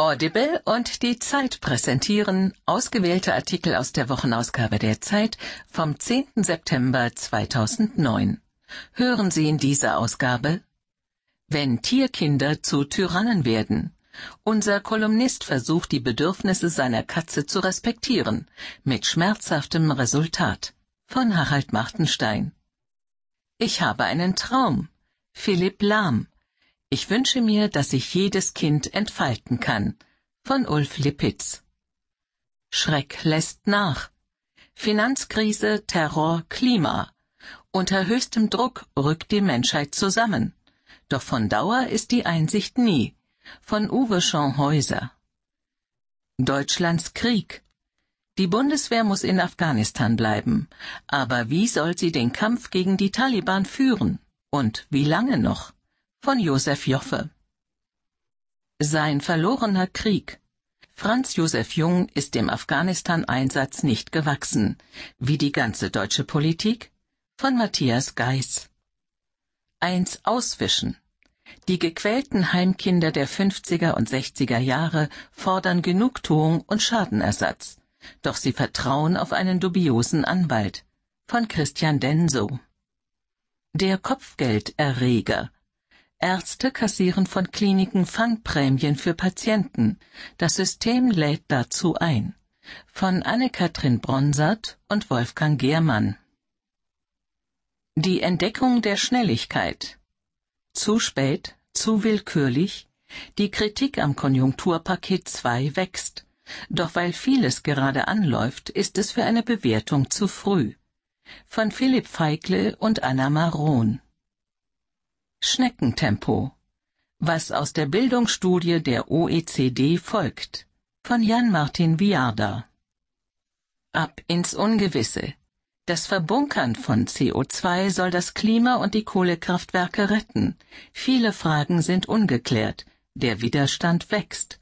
Audible und die Zeit präsentieren ausgewählte Artikel aus der Wochenausgabe der Zeit vom 10. September 2009. Hören Sie in dieser Ausgabe Wenn Tierkinder zu Tyrannen werden. Unser Kolumnist versucht die Bedürfnisse seiner Katze zu respektieren, mit schmerzhaftem Resultat. Von Harald Martenstein. Ich habe einen Traum. Philipp Lahm. Ich wünsche mir, dass sich jedes Kind entfalten kann. Von Ulf Lippitz. Schreck lässt nach. Finanzkrise, Terror, Klima. Unter höchstem Druck rückt die Menschheit zusammen. Doch von Dauer ist die Einsicht nie. Von Uwe Schonhäuser. Deutschlands Krieg. Die Bundeswehr muss in Afghanistan bleiben. Aber wie soll sie den Kampf gegen die Taliban führen? Und wie lange noch? Von Josef Joffe. Sein verlorener Krieg. Franz Josef Jung ist dem Afghanistan-Einsatz nicht gewachsen, wie die ganze deutsche Politik, von Matthias Geis. Eins auswischen. Die gequälten Heimkinder der 50er und 60er Jahre fordern Genugtuung und Schadenersatz, doch sie vertrauen auf einen dubiosen Anwalt. Von Christian Denso. Der Kopfgelderreger Ärzte kassieren von Kliniken Fangprämien für Patienten. Das System lädt dazu ein. Von Anne-Kathrin Bronsart und Wolfgang Gehrmann. Die Entdeckung der Schnelligkeit. Zu spät, zu willkürlich. Die Kritik am Konjunkturpaket 2 wächst. Doch weil vieles gerade anläuft, ist es für eine Bewertung zu früh. Von Philipp Feigle und Anna Maron. Schneckentempo. Was aus der Bildungsstudie der OECD folgt. Von Jan-Martin Viarda. Ab ins Ungewisse. Das Verbunkern von CO2 soll das Klima und die Kohlekraftwerke retten. Viele Fragen sind ungeklärt. Der Widerstand wächst.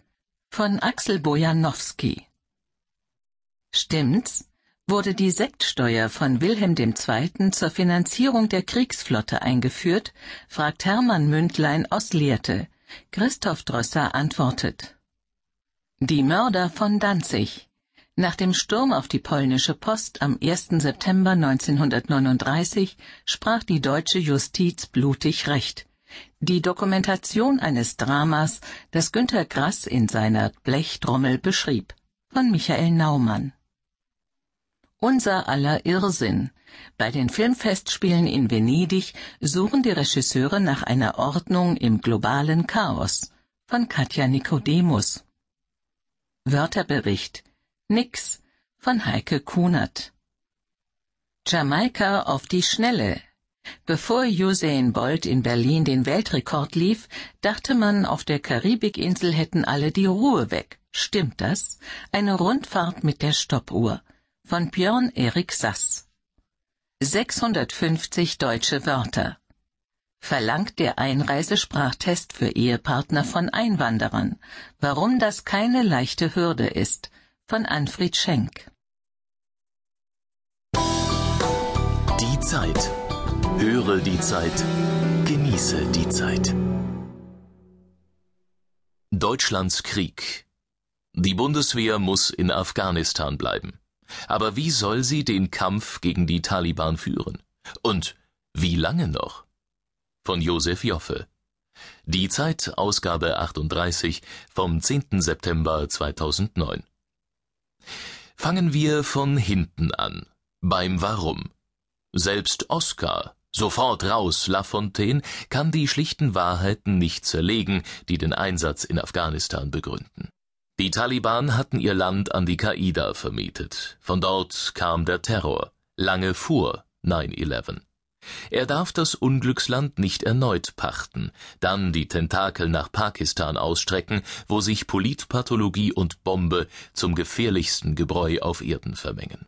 Von Axel Bojanowski. Stimmt's? Wurde die Sektsteuer von Wilhelm II. zur Finanzierung der Kriegsflotte eingeführt, fragt Hermann Mündlein aus Lehrte. Christoph Drösser antwortet. Die Mörder von Danzig. Nach dem Sturm auf die polnische Post am 1. September 1939 sprach die deutsche Justiz blutig Recht. Die Dokumentation eines Dramas, das Günter Grass in seiner Blechtrommel beschrieb. Von Michael Naumann. Unser aller Irrsinn. Bei den Filmfestspielen in Venedig suchen die Regisseure nach einer Ordnung im globalen Chaos. Von Katja Nikodemus. Wörterbericht. Nix. Von Heike Kunert. Jamaika auf die Schnelle. Bevor Usain Bolt in Berlin den Weltrekord lief, dachte man, auf der Karibikinsel hätten alle die Ruhe weg. Stimmt das? Eine Rundfahrt mit der Stoppuhr von Björn Erik Sass. 650 deutsche Wörter. Verlangt der Einreisesprachtest für Ehepartner von Einwanderern. Warum das keine leichte Hürde ist. Von Anfried Schenk. Die Zeit. Höre die Zeit. Genieße die Zeit. Deutschlands Krieg. Die Bundeswehr muss in Afghanistan bleiben. Aber wie soll sie den Kampf gegen die Taliban führen? Und wie lange noch? Von Josef Joffe. Die Zeit, Ausgabe 38 vom 10. September 2009. Fangen wir von hinten an. Beim Warum. Selbst Oskar, sofort raus Lafontaine, kann die schlichten Wahrheiten nicht zerlegen, die den Einsatz in Afghanistan begründen. Die Taliban hatten ihr Land an die Qaida vermietet. Von dort kam der Terror, lange vor 9/11. Er darf das Unglücksland nicht erneut pachten, dann die Tentakel nach Pakistan ausstrecken, wo sich Politpathologie und Bombe zum gefährlichsten Gebräu auf Erden vermengen.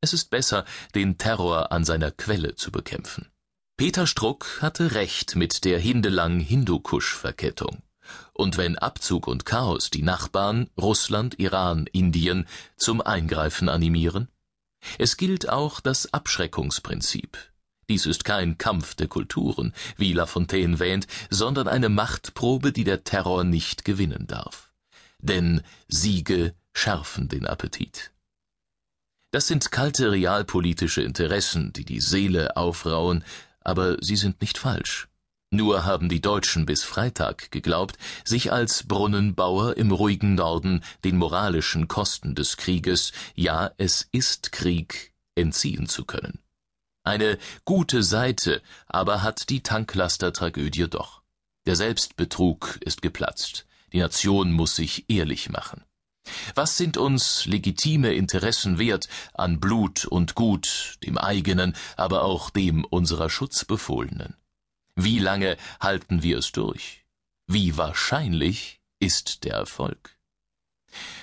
Es ist besser, den Terror an seiner Quelle zu bekämpfen. Peter Struck hatte recht mit der Hindelang-Hindukusch-Verkettung. Und wenn Abzug und Chaos die Nachbarn Russland, Iran, Indien zum Eingreifen animieren? Es gilt auch das Abschreckungsprinzip. Dies ist kein Kampf der Kulturen, wie Lafontaine wähnt, sondern eine Machtprobe, die der Terror nicht gewinnen darf. denn Siege schärfen den Appetit. Das sind kalte realpolitische Interessen, die die Seele aufrauen, aber sie sind nicht falsch. Nur haben die Deutschen bis Freitag geglaubt, sich als Brunnenbauer im ruhigen Norden den moralischen Kosten des Krieges, ja es ist Krieg, entziehen zu können. Eine gute Seite aber hat die Tanklaster-Tragödie doch. Der Selbstbetrug ist geplatzt. Die Nation muss sich ehrlich machen. Was sind uns legitime Interessen wert an Blut und Gut, dem eigenen, aber auch dem unserer Schutzbefohlenen? Wie lange halten wir es durch? Wie wahrscheinlich ist der Erfolg?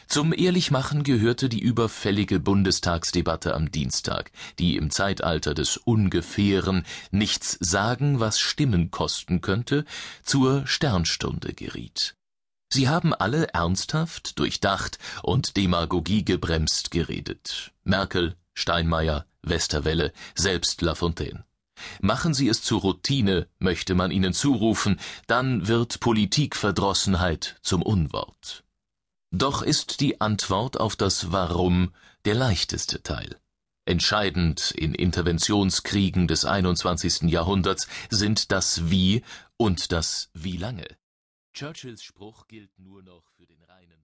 Zum Ehrlichmachen gehörte die überfällige Bundestagsdebatte am Dienstag, die im Zeitalter des Ungefähren nichts sagen, was Stimmen kosten könnte, zur Sternstunde geriet. Sie haben alle ernsthaft, durchdacht und Demagogie gebremst geredet. Merkel, Steinmeier, Westerwelle, selbst Lafontaine. Machen Sie es zur Routine, möchte man Ihnen zurufen, dann wird Politikverdrossenheit zum Unwort. Doch ist die Antwort auf das Warum der leichteste Teil. Entscheidend in Interventionskriegen des 21. Jahrhunderts sind das Wie und das Wie lange. Churchills Spruch gilt nur noch für den reinen